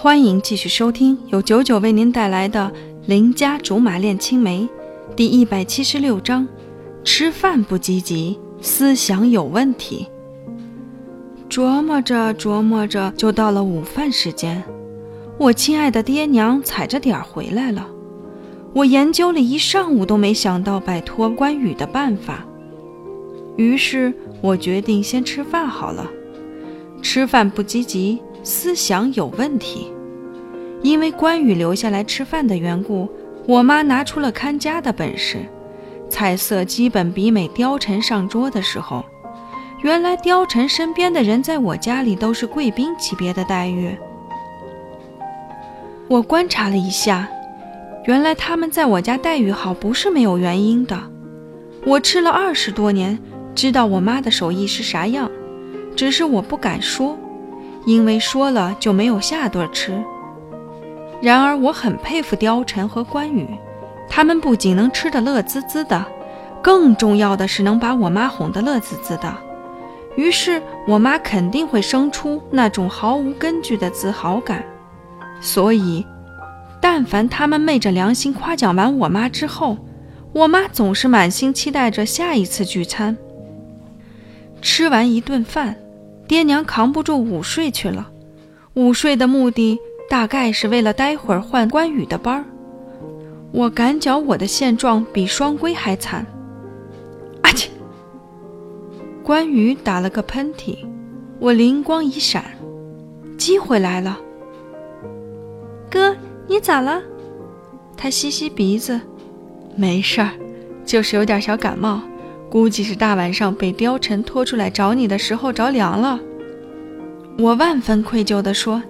欢迎继续收听由九九为您带来的《邻家竹马恋青梅》第一百七十六章：吃饭不积极，思想有问题。琢磨着琢磨着，就到了午饭时间。我亲爱的爹娘踩着点儿回来了。我研究了一上午，都没想到摆脱关羽的办法。于是我决定先吃饭好了。吃饭不积极。思想有问题，因为关羽留下来吃饭的缘故，我妈拿出了看家的本事，菜色基本比美貂蝉上桌的时候。原来貂蝉身边的人在我家里都是贵宾级别的待遇。我观察了一下，原来他们在我家待遇好不是没有原因的。我吃了二十多年，知道我妈的手艺是啥样，只是我不敢说。因为说了就没有下顿吃。然而我很佩服貂蝉和关羽，他们不仅能吃得乐滋滋的，更重要的是能把我妈哄得乐滋滋的。于是我妈肯定会生出那种毫无根据的自豪感。所以，但凡他们昧着良心夸奖完我妈之后，我妈总是满心期待着下一次聚餐。吃完一顿饭。爹娘扛不住午睡去了，午睡的目的大概是为了待会儿换关羽的班儿。我感觉我的现状比双规还惨。阿嚏！关羽打了个喷嚏，我灵光一闪，机会来了。哥，你咋了？他吸吸鼻子，没事儿，就是有点小感冒。估计是大晚上被貂蝉拖出来找你的时候着凉了。我万分愧疚地说：“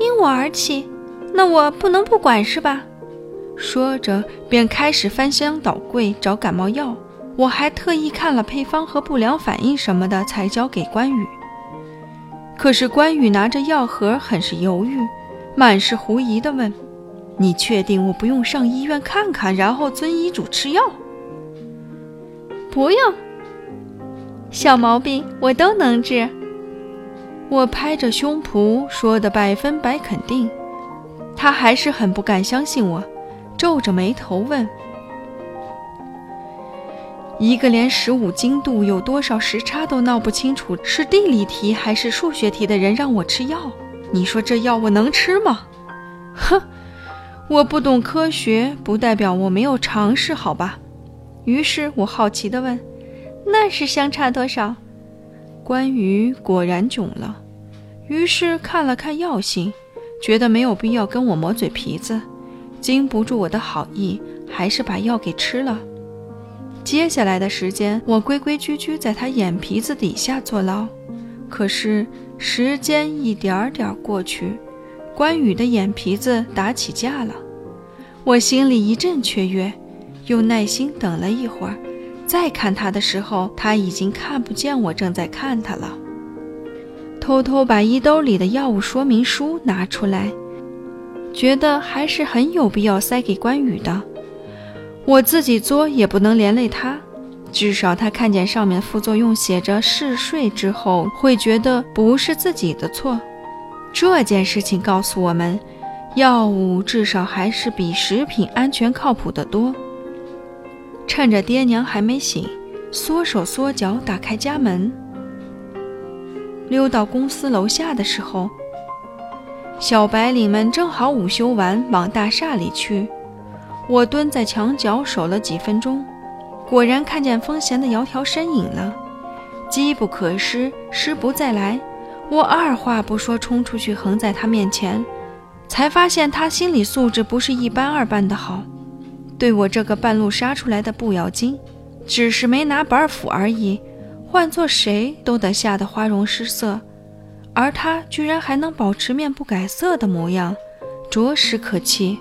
因我而起，那我不能不管是吧？”说着便开始翻箱倒柜找感冒药。我还特意看了配方和不良反应什么的，才交给关羽。可是关羽拿着药盒，很是犹豫，满是狐疑地问：“你确定我不用上医院看看，然后遵医嘱吃药？”不用，小毛病我都能治。我拍着胸脯说的百分百肯定，他还是很不敢相信我，皱着眉头问：“一个连十五经度有多少时差都闹不清楚，是地理题还是数学题的人让我吃药？你说这药我能吃吗？”哼，我不懂科学，不代表我没有尝试，好吧？于是我好奇地问：“那是相差多少？”关羽果然囧了，于是看了看药性，觉得没有必要跟我磨嘴皮子，经不住我的好意，还是把药给吃了。接下来的时间，我规规矩矩在他眼皮子底下坐牢。可是时间一点点过去，关羽的眼皮子打起架了，我心里一阵雀跃。又耐心等了一会儿，再看他的时候，他已经看不见我正在看他了。偷偷把衣兜里的药物说明书拿出来，觉得还是很有必要塞给关羽的。我自己作也不能连累他，至少他看见上面副作用写着嗜睡之后，会觉得不是自己的错。这件事情告诉我们，药物至少还是比食品安全靠谱得多。趁着爹娘还没醒，缩手缩脚打开家门，溜到公司楼下的时候，小白领们正好午休完往大厦里去。我蹲在墙角守了几分钟，果然看见风贤的窈窕身影了。机不可失，失不再来。我二话不说冲出去，横在他面前，才发现他心理素质不是一般二般的好。对我这个半路杀出来的不咬金，只是没拿板斧而已，换做谁都得吓得花容失色，而他居然还能保持面不改色的模样，着实可气。